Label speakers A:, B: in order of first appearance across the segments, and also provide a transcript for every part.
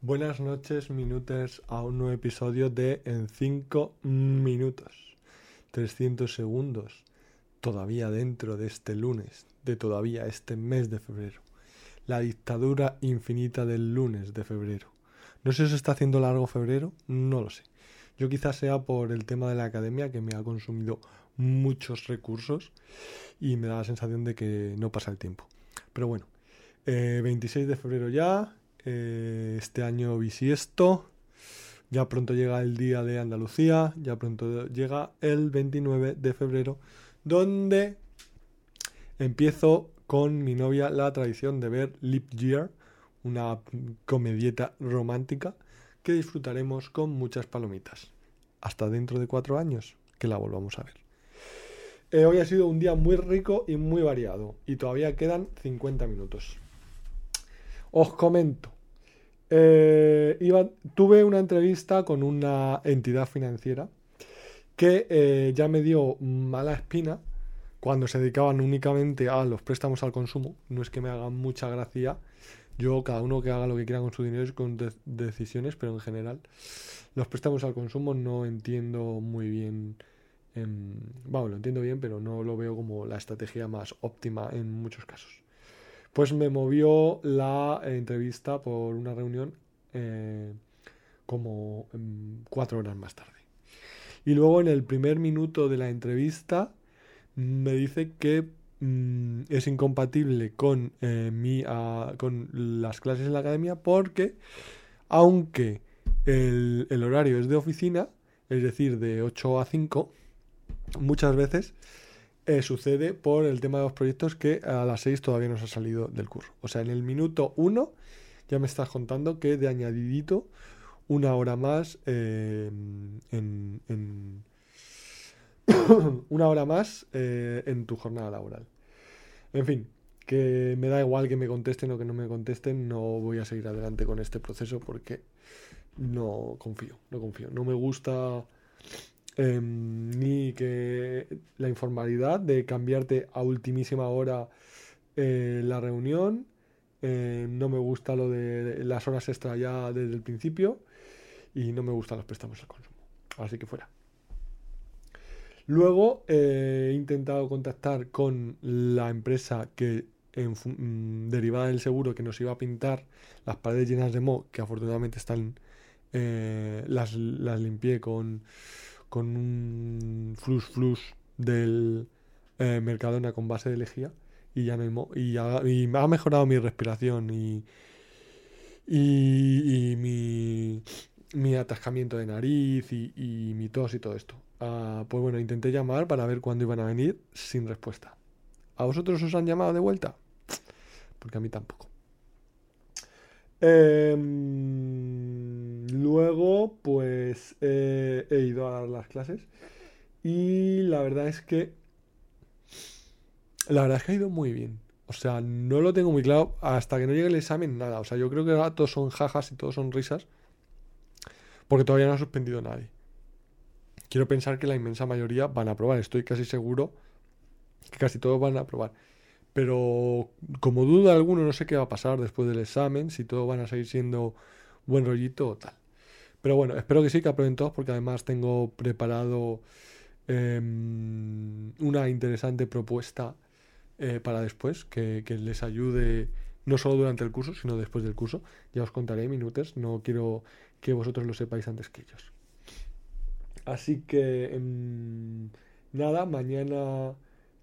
A: Buenas noches, minutes, a un nuevo episodio de En 5 minutos. 300 segundos. Todavía dentro de este lunes, de todavía este mes de febrero. La dictadura infinita del lunes de febrero. No sé si se está haciendo largo febrero, no lo sé. Yo quizás sea por el tema de la academia que me ha consumido muchos recursos y me da la sensación de que no pasa el tiempo. Pero bueno, 26 eh, de febrero ya, eh, este año bisiesto, ya pronto llega el día de Andalucía, ya pronto llega el 29 de febrero, donde empiezo con mi novia la tradición de ver Leap Year, una comedieta romántica que disfrutaremos con muchas palomitas. Hasta dentro de cuatro años que la volvamos a ver. Eh, hoy ha sido un día muy rico y muy variado y todavía quedan 50 minutos. Os comento. Eh, tuve una entrevista con una entidad financiera que eh, ya me dio mala espina cuando se dedicaban únicamente a los préstamos al consumo. No es que me hagan mucha gracia. Yo, cada uno que haga lo que quiera con su dinero y con decisiones, pero en general, los préstamos al consumo no entiendo muy bien. Vamos, lo entiendo bien, pero no lo veo como la estrategia más óptima en muchos casos pues me movió la entrevista por una reunión eh, como mm, cuatro horas más tarde. Y luego en el primer minuto de la entrevista me dice que mm, es incompatible con, eh, mi, con las clases en la academia porque aunque el, el horario es de oficina, es decir, de 8 a 5, muchas veces eh, sucede por el tema de los proyectos que a las 6 todavía no se ha salido del curso. O sea, en el minuto 1 ya me estás contando que de añadidito una hora más eh, en, una hora más eh, en tu jornada laboral. En fin, que me da igual que me contesten o que no me contesten, no voy a seguir adelante con este proceso porque no confío, no confío. No me gusta Em, ni que la informalidad de cambiarte a ultimísima hora eh, la reunión. Em, no me gusta lo de las horas extra ya desde el principio. Y no me gustan los préstamos al consumo. Así que fuera. Luego eh, he intentado contactar con la empresa que mm, derivada del seguro que nos iba a pintar las paredes llenas de mo, que afortunadamente están eh, las, las limpié con con un flus flus del eh, Mercadona con base de lejía y ya no y, ha, y ha mejorado mi respiración y, y, mi, mi, atascamiento de nariz y, mi tos y todo esto. Ah, pues bueno, intenté llamar para ver cuándo iban a venir sin respuesta. ¿A vosotros os han llamado de vuelta? Porque a mí tampoco. Em, luego, pues he ido a dar las clases y la verdad es que la verdad es que ha ido muy bien. O sea, no lo tengo muy claro hasta que no llegue el examen, nada. O sea, yo creo que todos son jajas y todos son risas porque todavía no ha suspendido nadie. Quiero pensar que la inmensa mayoría van a aprobar. Estoy casi seguro que casi todos van a aprobar. Pero como duda alguno, no sé qué va a pasar después del examen, si todos van a seguir siendo buen rollito o tal. Pero bueno, espero que sí, que aprueben todos, porque además tengo preparado em, una interesante propuesta eh, para después, que, les ayude no solo durante el curso, sino después del curso. Ya os contaré minutos, no quiero que vosotros lo sepáis antes que ellos. Así que, em, nada, mañana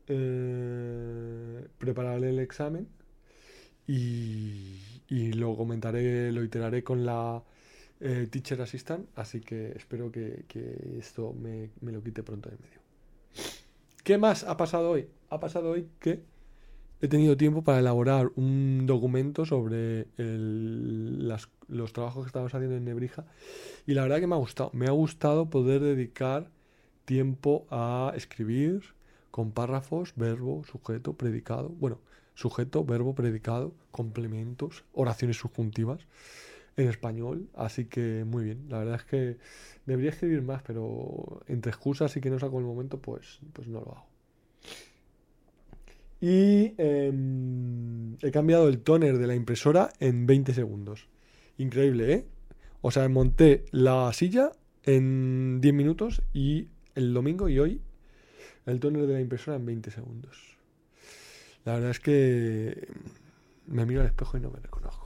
A: eh, prepararé el examen y, lo comentaré, lo iteraré con la eh, Teacher Assistant, así que espero que, esto me, lo quite pronto de medio. ¿Qué más ha pasado hoy? Ha pasado hoy que he tenido tiempo para elaborar un documento sobre los trabajos que estamos haciendo en Nebrija y la verdad que me ha gustado. Me ha gustado poder dedicar tiempo a escribir, con párrafos, verbo, sujeto, predicado. Bueno, sujeto, verbo, predicado, complementos, oraciones subjuntivas en español. Así que muy bien. La verdad es que debería escribir más, pero entre excusas y que no saco el momento, pues, pues no lo hago. Y em, he cambiado el toner de la impresora en 20 segundos. Increíble, ¿eh? O sea, monté la silla en 10 minutos y el domingo y hoy el toner de la impresora en 20 segundos. La verdad es que me miro al espejo y no me reconozco.